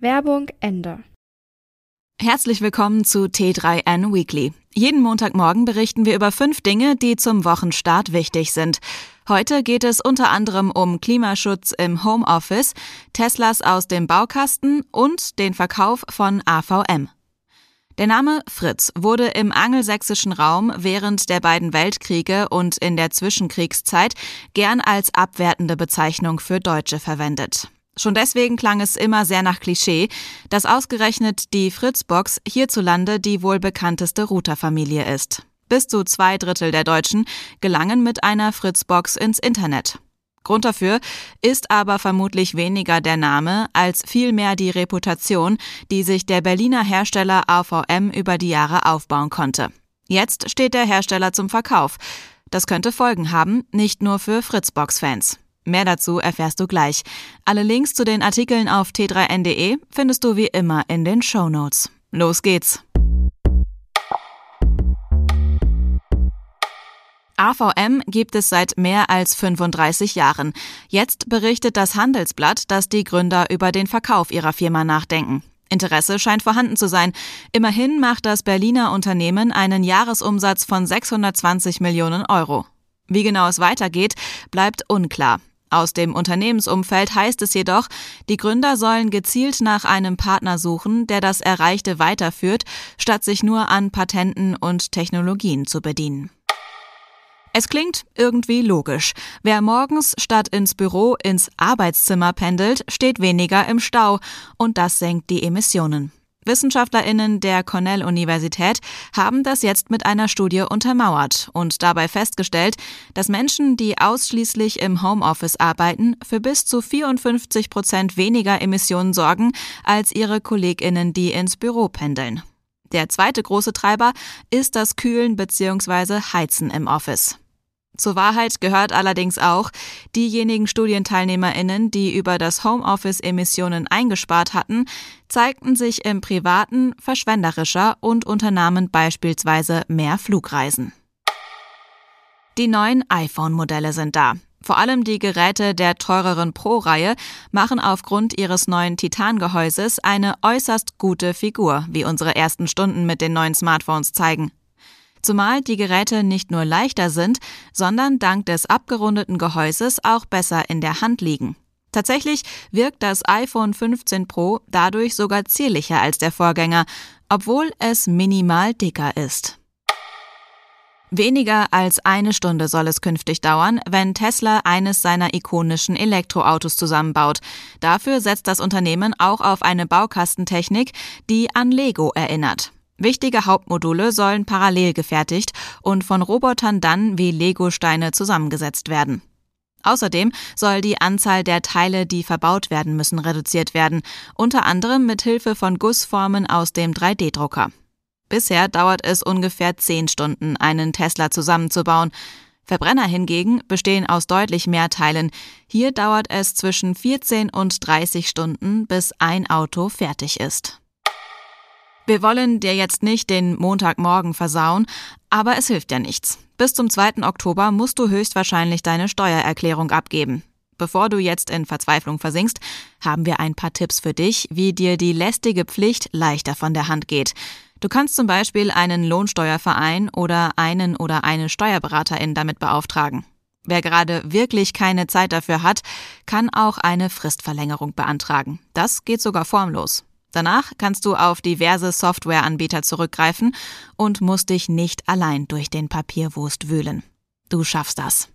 Werbung Ende. Herzlich willkommen zu T3N Weekly. Jeden Montagmorgen berichten wir über fünf Dinge, die zum Wochenstart wichtig sind. Heute geht es unter anderem um Klimaschutz im Homeoffice, Teslas aus dem Baukasten und den Verkauf von AVM. Der Name Fritz wurde im angelsächsischen Raum während der beiden Weltkriege und in der Zwischenkriegszeit gern als abwertende Bezeichnung für Deutsche verwendet. Schon deswegen klang es immer sehr nach Klischee, dass ausgerechnet die Fritzbox hierzulande die wohl bekannteste Routerfamilie ist. Bis zu zwei Drittel der Deutschen gelangen mit einer Fritzbox ins Internet. Grund dafür ist aber vermutlich weniger der Name als vielmehr die Reputation, die sich der Berliner Hersteller AVM über die Jahre aufbauen konnte. Jetzt steht der Hersteller zum Verkauf. Das könnte Folgen haben, nicht nur für Fritzbox-Fans. Mehr dazu erfährst du gleich. Alle Links zu den Artikeln auf t3n.de findest du wie immer in den Show Notes. Los geht's! AVM gibt es seit mehr als 35 Jahren. Jetzt berichtet das Handelsblatt, dass die Gründer über den Verkauf ihrer Firma nachdenken. Interesse scheint vorhanden zu sein. Immerhin macht das Berliner Unternehmen einen Jahresumsatz von 620 Millionen Euro. Wie genau es weitergeht, bleibt unklar. Aus dem Unternehmensumfeld heißt es jedoch, die Gründer sollen gezielt nach einem Partner suchen, der das Erreichte weiterführt, statt sich nur an Patenten und Technologien zu bedienen. Es klingt irgendwie logisch. Wer morgens statt ins Büro ins Arbeitszimmer pendelt, steht weniger im Stau und das senkt die Emissionen. Wissenschaftlerinnen der Cornell-Universität haben das jetzt mit einer Studie untermauert und dabei festgestellt, dass Menschen, die ausschließlich im Homeoffice arbeiten, für bis zu 54 Prozent weniger Emissionen sorgen als ihre Kolleginnen, die ins Büro pendeln. Der zweite große Treiber ist das Kühlen bzw. Heizen im Office. Zur Wahrheit gehört allerdings auch, diejenigen Studienteilnehmerinnen, die über das Homeoffice Emissionen eingespart hatten, zeigten sich im Privaten verschwenderischer und unternahmen beispielsweise mehr Flugreisen. Die neuen iPhone-Modelle sind da. Vor allem die Geräte der teureren Pro-Reihe machen aufgrund ihres neuen Titangehäuses eine äußerst gute Figur, wie unsere ersten Stunden mit den neuen Smartphones zeigen. Zumal die Geräte nicht nur leichter sind, sondern dank des abgerundeten Gehäuses auch besser in der Hand liegen. Tatsächlich wirkt das iPhone 15 Pro dadurch sogar zierlicher als der Vorgänger, obwohl es minimal dicker ist. Weniger als eine Stunde soll es künftig dauern, wenn Tesla eines seiner ikonischen Elektroautos zusammenbaut. Dafür setzt das Unternehmen auch auf eine Baukastentechnik, die an Lego erinnert. Wichtige Hauptmodule sollen parallel gefertigt und von Robotern dann wie Lego-Steine zusammengesetzt werden. Außerdem soll die Anzahl der Teile, die verbaut werden müssen, reduziert werden, unter anderem mit Hilfe von Gussformen aus dem 3D-Drucker. Bisher dauert es ungefähr 10 Stunden, einen Tesla zusammenzubauen. Verbrenner hingegen bestehen aus deutlich mehr Teilen. Hier dauert es zwischen 14 und 30 Stunden, bis ein Auto fertig ist. Wir wollen dir jetzt nicht den Montagmorgen versauen, aber es hilft ja nichts. Bis zum 2. Oktober musst du höchstwahrscheinlich deine Steuererklärung abgeben. Bevor du jetzt in Verzweiflung versinkst, haben wir ein paar Tipps für dich, wie dir die lästige Pflicht leichter von der Hand geht. Du kannst zum Beispiel einen Lohnsteuerverein oder einen oder eine Steuerberaterin damit beauftragen. Wer gerade wirklich keine Zeit dafür hat, kann auch eine Fristverlängerung beantragen. Das geht sogar formlos. Danach kannst du auf diverse Softwareanbieter zurückgreifen und musst dich nicht allein durch den Papierwust wühlen. Du schaffst das.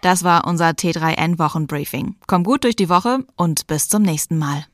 Das war unser T3N Wochenbriefing. Komm gut durch die Woche und bis zum nächsten Mal.